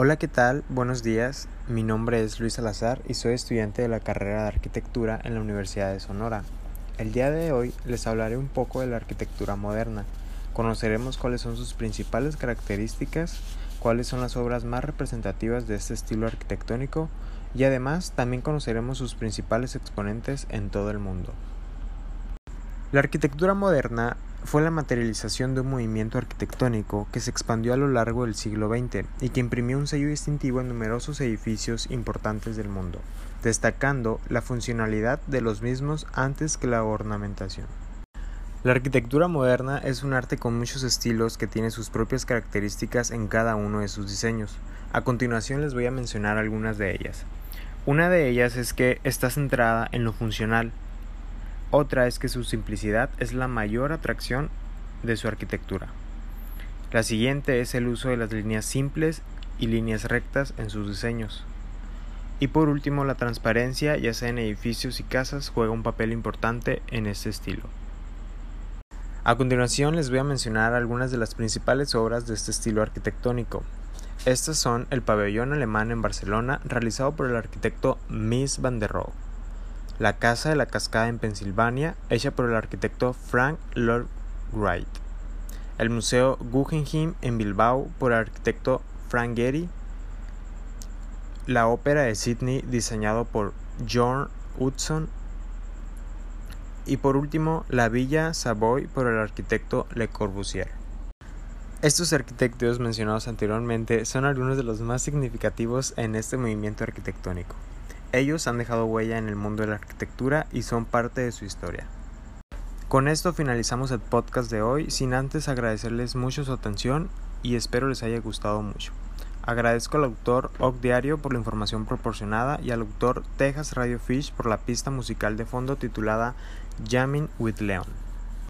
Hola, ¿qué tal? Buenos días. Mi nombre es Luis Salazar y soy estudiante de la carrera de arquitectura en la Universidad de Sonora. El día de hoy les hablaré un poco de la arquitectura moderna. Conoceremos cuáles son sus principales características, cuáles son las obras más representativas de este estilo arquitectónico y además también conoceremos sus principales exponentes en todo el mundo. La arquitectura moderna fue la materialización de un movimiento arquitectónico que se expandió a lo largo del siglo XX y que imprimió un sello distintivo en numerosos edificios importantes del mundo, destacando la funcionalidad de los mismos antes que la ornamentación. La arquitectura moderna es un arte con muchos estilos que tiene sus propias características en cada uno de sus diseños. A continuación les voy a mencionar algunas de ellas. Una de ellas es que está centrada en lo funcional, otra es que su simplicidad es la mayor atracción de su arquitectura. La siguiente es el uso de las líneas simples y líneas rectas en sus diseños. Y por último, la transparencia, ya sea en edificios y casas, juega un papel importante en este estilo. A continuación les voy a mencionar algunas de las principales obras de este estilo arquitectónico. Estas son el pabellón alemán en Barcelona, realizado por el arquitecto Mies van der Rohe. La Casa de la Cascada en Pensilvania, hecha por el arquitecto Frank Lloyd Wright. El Museo Guggenheim en Bilbao por el arquitecto Frank Gehry. La Ópera de Sydney diseñado por John Hudson. Y por último, la Villa Savoy por el arquitecto Le Corbusier. Estos arquitectos mencionados anteriormente son algunos de los más significativos en este movimiento arquitectónico. Ellos han dejado huella en el mundo de la arquitectura y son parte de su historia. Con esto finalizamos el podcast de hoy, sin antes agradecerles mucho su atención y espero les haya gustado mucho. Agradezco al autor Oak Diario por la información proporcionada y al autor Texas Radio Fish por la pista musical de fondo titulada Jamming with Leon.